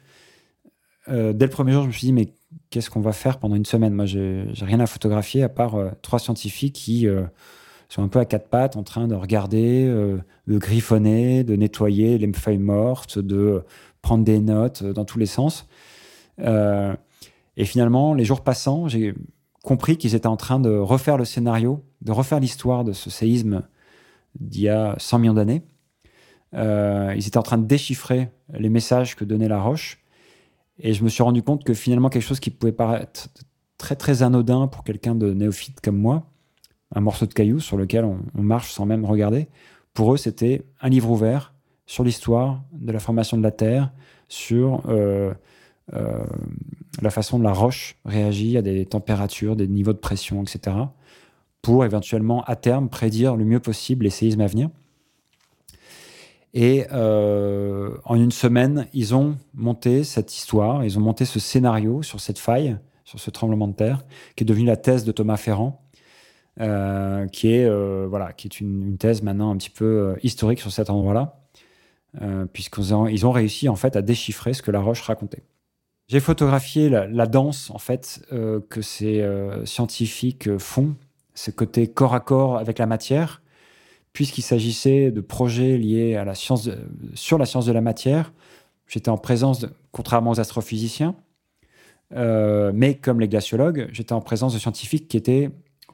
Euh, dès le premier jour, je me suis dit, mais qu'est-ce qu'on va faire pendant une semaine? Moi, j'ai rien à photographier à part euh, trois scientifiques qui sont un peu à quatre pattes en train de regarder, de griffonner, de nettoyer les feuilles mortes, de prendre des notes dans tous les sens. Et finalement, les jours passant, j'ai compris qu'ils étaient en train de refaire le scénario, de refaire l'histoire de ce séisme d'il y a 100 millions d'années. Euh, ils étaient en train de déchiffrer les messages que donnait la roche. Et je me suis rendu compte que finalement, quelque chose qui pouvait paraître très très anodin pour quelqu'un de néophyte comme moi, un morceau de caillou sur lequel on, marche sans même regarder, pour eux, c'était un livre ouvert sur l'histoire de la formation de la Terre, sur euh, euh, la façon dont la roche réagit à des températures, des niveaux de pression, etc., pour éventuellement, à terme, prédire le mieux possible les séismes à venir. Et euh, en une semaine, ils ont monté cette histoire, ils ont monté ce scénario sur cette faille, sur ce tremblement de terre, qui est devenu la thèse de Thomas Ferrand, euh, qui est voilà, qui est une, thèse maintenant un petit peu historique sur cet endroit-là, puisqu'ils ont, ont réussi en fait à déchiffrer ce que la roche racontait. J'ai photographié la, danse en fait que ces scientifiques font, ce côté corps à corps avec la matière puisqu'il s'agissait de projets liés à la science sur la science de la matière, j'étais en présence, contrairement aux astrophysiciens, euh, mais comme les glaciologues, j'étais en présence de scientifiques qui étaient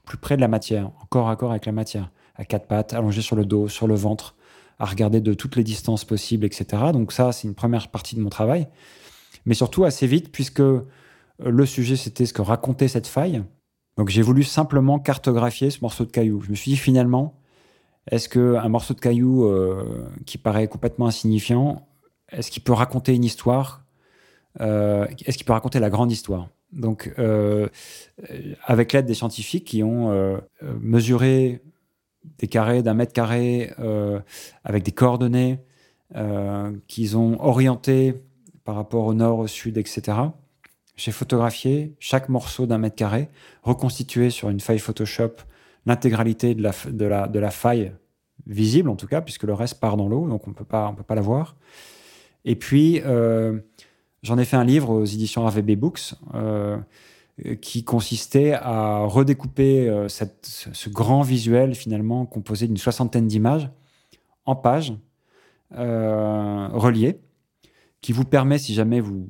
plus près de la matière, en corps à corps avec la matière, à quatre pattes, allongés sur le dos, sur le ventre, à regarder de toutes les distances possibles, etc. Donc ça, c'est une première partie de mon travail. Mais surtout assez vite, puisque le sujet, c'était ce que racontait cette faille. Donc j'ai voulu simplement cartographier ce morceau de caillou. Je me suis dit finalement, est-ce qu'un morceau de caillou euh, qui paraît complètement insignifiant, est-ce qu'il peut raconter une histoire euh, Est-ce qu'il peut raconter la grande histoire? Donc, euh, avec l'aide des scientifiques qui ont mesuré des carrés d'un mètre carré avec des coordonnées, qu'ils ont orienté par rapport au nord, au sud, etc. J'ai photographié chaque morceau d'un mètre carré, reconstitué sur une feuille Photoshop l'intégralité de la, faille visible, en tout cas, puisque le reste part dans l'eau, donc on ne peut pas la voir. Et puis, euh, j'en ai fait un livre aux éditions RVB Books euh, qui consistait à redécouper euh, ce grand visuel, finalement, composé d'une soixantaine d'images en pages reliées, qui vous permet, si jamais vous,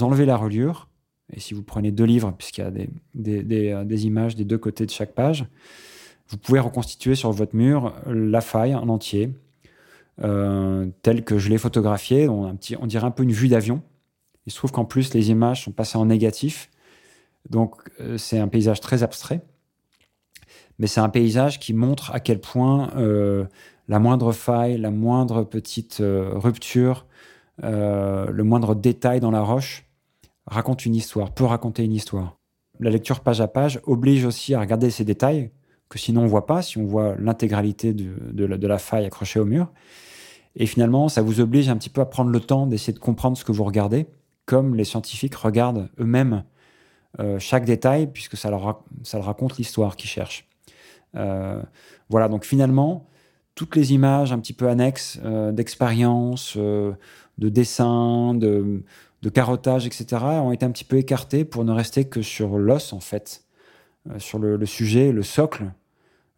enlevez la reliure, et si vous prenez deux livres, puisqu'il y a des, des, images des deux côtés de chaque page, vous pouvez reconstituer sur votre mur la faille en entier, euh, telle que je l'ai photographiée. On, un petit, on dirait un peu une vue d'avion. Il se trouve qu'en plus, les images sont passées en négatif. Donc, euh, c'est un paysage très abstrait. Mais c'est un paysage qui montre à quel point euh, la moindre faille, la moindre petite rupture, le moindre détail dans la roche raconte une histoire, peut raconter une histoire. La lecture page à page oblige aussi à regarder ces détails que sinon on voit pas, si on voit l'intégralité de, la, faille accrochée au mur. Et finalement, ça vous oblige un petit peu à prendre le temps d'essayer de comprendre ce que vous regardez, comme les scientifiques regardent eux-mêmes euh, chaque détail, puisque ça leur, raconte l'histoire qu'ils cherchent. Euh, voilà, donc finalement, toutes les images un petit peu annexes d'expérience, de dessin, de, de carottage, etc., ont été un petit peu écartées pour ne rester que sur l'os, en fait, sur le, sujet, le socle,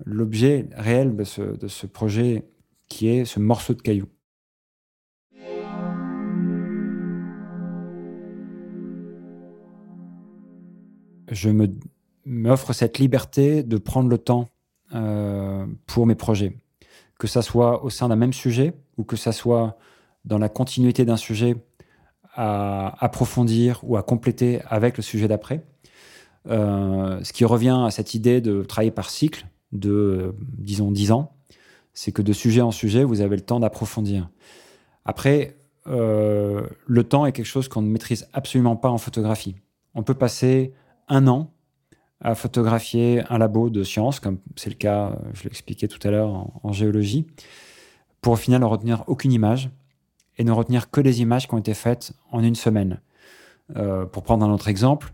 l'objet réel de ce, de ce projet qui est ce morceau de caillou. Je me m'offre cette liberté de prendre le temps euh, pour mes projets, que ça soit au sein d'un même sujet ou que ça soit dans la continuité d'un sujet à approfondir ou à compléter avec le sujet d'après. Euh, ce qui revient à cette idée de travailler par cycle de, disons, 10 ans, c'est que de sujet en sujet, vous avez le temps d'approfondir. Après, euh, le temps est quelque chose qu'on ne maîtrise absolument pas en photographie. On peut passer un an à photographier un labo de sciences, comme c'est le cas, je l'expliquais tout à l'heure, en, géologie, pour au final ne retenir aucune image et ne retenir que les images qui ont été faites en une semaine. Euh, pour prendre un autre exemple,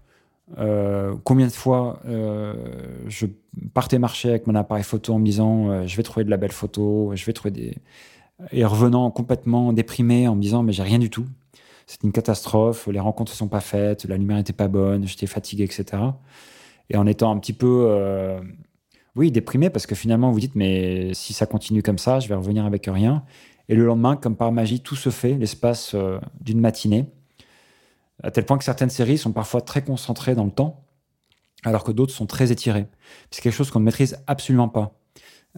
euh, combien de fois euh, je partais marcher avec mon appareil photo en me disant je vais trouver de la belle photo, je vais trouver des... et revenant complètement déprimé en me disant mais j'ai rien du tout, c'est une catastrophe, les rencontres ne sont pas faites, la lumière n'était pas bonne, j'étais fatigué, etc et en étant un petit peu, oui, déprimé parce que finalement vous dites, mais si ça continue comme ça, je vais revenir avec rien. Et le lendemain, comme par magie, tout se fait, l'espace euh, d'une matinée, à tel point que certaines séries sont parfois très concentrées dans le temps, alors que d'autres sont très étirées. C'est quelque chose qu'on ne maîtrise absolument pas.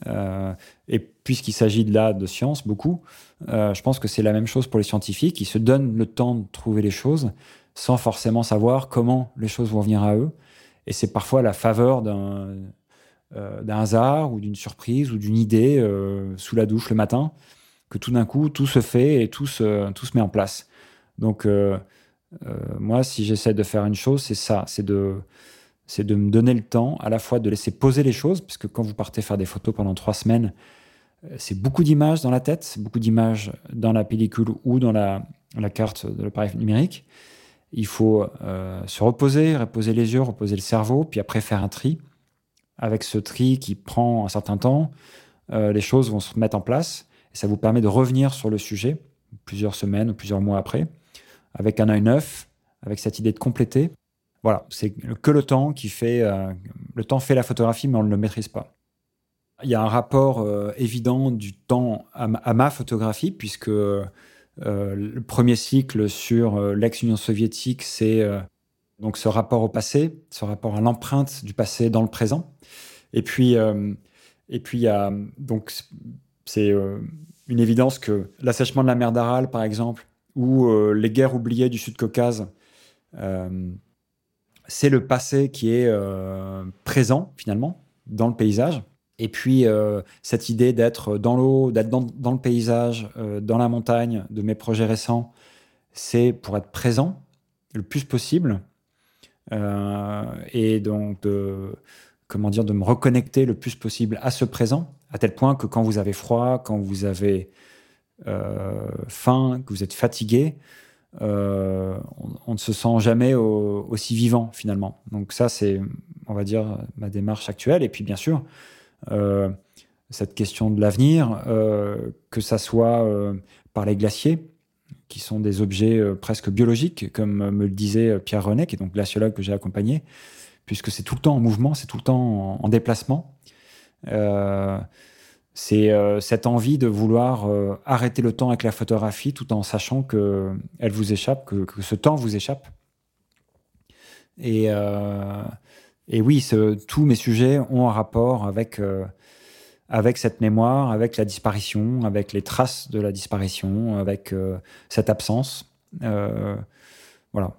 Euh, et puisqu'il s'agit de là de science, beaucoup, je pense que c'est la même chose pour les scientifiques. Ils se donnent le temps de trouver les choses sans forcément savoir comment les choses vont venir à eux. Et c'est parfois la faveur d'un euh, hasard ou d'une surprise ou d'une idée euh, sous la douche le matin que tout d'un coup, tout se fait et tout se, tout se met en place. Donc, euh, moi, si j'essaie de faire une chose, c'est ça, c'est de, c'est de me donner le temps à la fois de laisser poser les choses, parce que quand vous partez faire des photos pendant trois semaines, c'est beaucoup d'images dans la tête, beaucoup d'images dans la pellicule ou dans la, la carte de l'appareil numérique. Il faut euh, se reposer, reposer les yeux, reposer le cerveau, puis après faire un tri. Avec ce tri qui prend un certain temps, euh, les choses vont se mettre en place et ça vous permet de revenir sur le sujet plusieurs semaines ou plusieurs mois après, avec un œil neuf, avec cette idée de compléter. Voilà, c'est que le temps qui fait. Euh, le temps fait la photographie, mais on ne le maîtrise pas. Il y a un rapport évident du temps à ma, photographie, puisque euh, le premier cycle sur euh, l'ex-Union soviétique, c'est euh, donc ce rapport au passé, ce rapport à l'empreinte du passé dans le présent. Et puis, et puis il y a donc c'est une évidence que l'assèchement de la mer d'Aral, par exemple, ou les guerres oubliées du Sud-Caucase, c'est le passé qui est présent finalement dans le paysage. Et puis, euh, cette idée d'être dans l'eau, d'être dans, le paysage, euh, dans la montagne, de mes projets récents, c'est pour être présent le plus possible. Euh, et donc, de, comment dire, de me reconnecter le plus possible à ce présent, à tel point que quand vous avez froid, quand vous avez faim, que vous êtes fatigué, on, ne se sent jamais aussi vivant finalement. Donc ça, c'est, on va dire, ma démarche actuelle. Et puis, bien sûr, euh, cette question de l'avenir, euh, que ça soit euh, par les glaciers, qui sont des objets presque biologiques, comme me le disait Pierre René, qui est donc glaciologue que j'ai accompagné, puisque c'est tout le temps en mouvement, c'est tout le temps en, déplacement. C'est cette envie de vouloir arrêter le temps avec la photographie tout en sachant que elle vous échappe, que, ce temps vous échappe. Et, oui, tous mes sujets ont un rapport avec, euh, cette mémoire, avec la disparition, avec les traces de la disparition, avec euh, cette absence. Euh, voilà.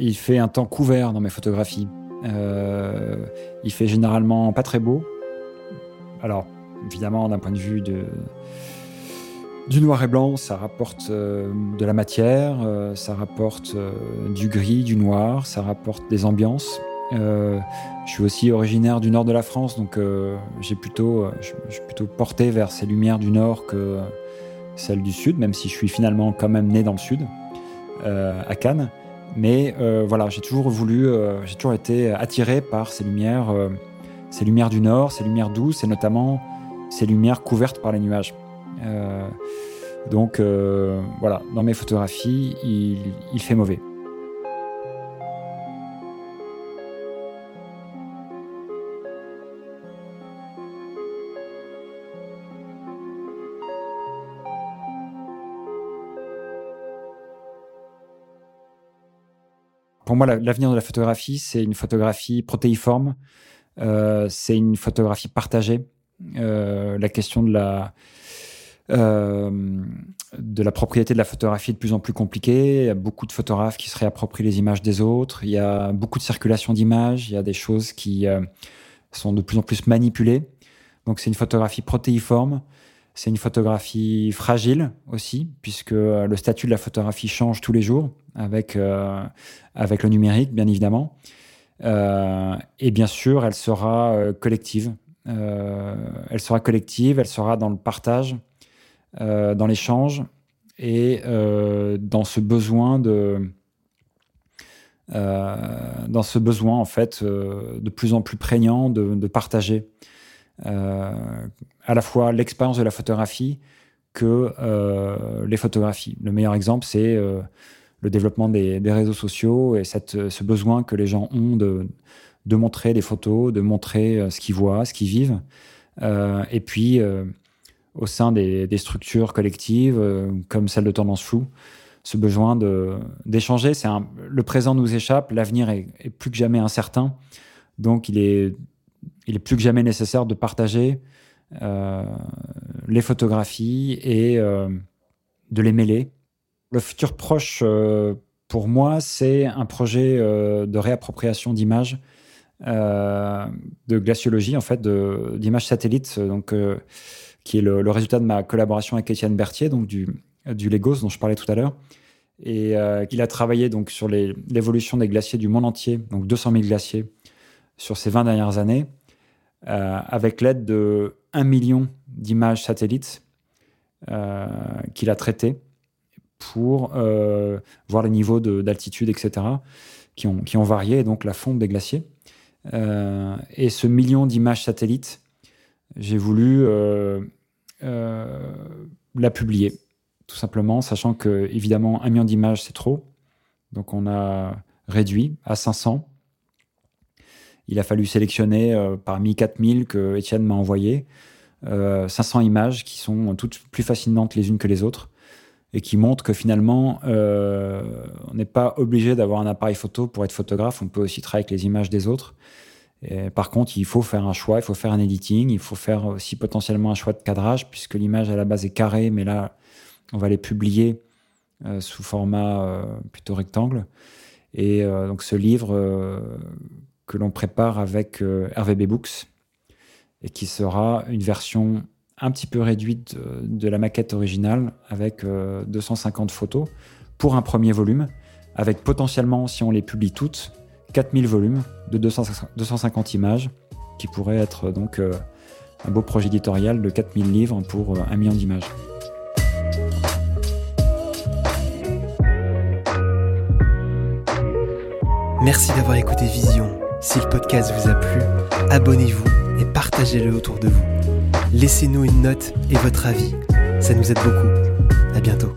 Il fait un temps couvert dans mes photographies. Euh, il fait généralement pas très beau. Alors, évidemment, d'un point de vue du noir et blanc, ça rapporte euh, de la matière, euh, ça rapporte du gris, du noir, ça rapporte des ambiances. je suis aussi originaire du nord de la France, donc j'ai plutôt, je, suis plutôt porté vers ces lumières du nord que celles du sud, même si je suis finalement quand même né dans le sud, à Cannes. Mais voilà, j'ai toujours voulu, j'ai toujours été attiré par ces lumières, ces lumières du nord, ces lumières douces, et notamment ces lumières couvertes par les nuages. Donc euh, voilà, dans mes photographies, il, fait mauvais. Pour moi, l'avenir de la photographie, c'est une photographie protéiforme, euh, c'est une photographie partagée. Euh, la question de la, euh, de la propriété de la photographie de plus en plus compliquée. Il y a beaucoup de photographes qui se réapproprient les images des autres. Il y a beaucoup de circulation d'images. Il y a des choses qui sont de plus en plus manipulées. Donc c'est une photographie protéiforme. C'est une photographie fragile aussi, puisque euh, le statut de la photographie change tous les jours avec, avec le numérique, bien évidemment. et bien sûr, elle sera collective. elle sera collective, elle sera dans le partage, euh, dans l'échange et euh, dans ce besoin de euh, dans ce besoin en fait de plus en plus prégnant de, partager à la fois l'expérience de la photographie que les photographies. Le meilleur exemple, c'est le développement des, réseaux sociaux et cette, ce besoin que les gens ont de, de montrer des photos, de montrer ce qu'ils voient, ce qu'ils vivent. et puis, au sein des, structures collectives euh, comme celle de Tendance Flou. Ce besoin d'échanger, le présent nous échappe, l'avenir est, plus que jamais incertain, donc il est, il est plus que jamais nécessaire de partager euh, les photographies et euh, de les mêler. Le futur proche, pour moi, c'est un projet de réappropriation d'images, de glaciologie, en fait, d'images satellites. Donc, qui est le, résultat de ma collaboration avec Étienne Berthier, donc du, Legos dont je parlais tout à l'heure. Et euh, il a travaillé donc sur l'évolution des glaciers du monde entier, donc 200 000 glaciers sur ces 20 dernières années, euh, avec l'aide de 1 million d'images satellites euh, qu'il a traitées pour voir les niveaux d'altitude, etc., qui ont, qui ont varié, et donc la fonte des glaciers. et ce million d'images satellites, j'ai voulu euh, l'a publié, tout simplement, sachant que, évidemment, un million d'images, c'est trop. Donc, on a réduit à 500. Il a fallu sélectionner euh, parmi 4000 que Étienne m'a envoyé 500 euh, images qui sont toutes plus fascinantes les unes que les autres et qui montrent que finalement, on n'est pas obligé d'avoir un appareil photo pour être photographe. On peut aussi travailler avec les images des autres par contre, il faut faire un choix, il faut faire un editing, il faut faire aussi potentiellement un choix de cadrage, puisque l'image à la base est carrée, mais là, on va les publier euh, sous format euh, plutôt rectangle. Et euh, donc ce livre que l'on prépare avec RVB Books, et qui sera une version un petit peu réduite de la maquette originale, avec 250 photos, pour un premier volume, avec potentiellement, si on les publie toutes, 4000 volumes de 250 images, qui pourrait être donc euh, un beau projet éditorial de 4000 livres pour euh, un million d'images. Merci d'avoir écouté Vision. Si le podcast vous a plu, abonnez-vous et partagez-le autour de vous. Laissez-nous une note et votre avis, ça nous aide beaucoup. À bientôt.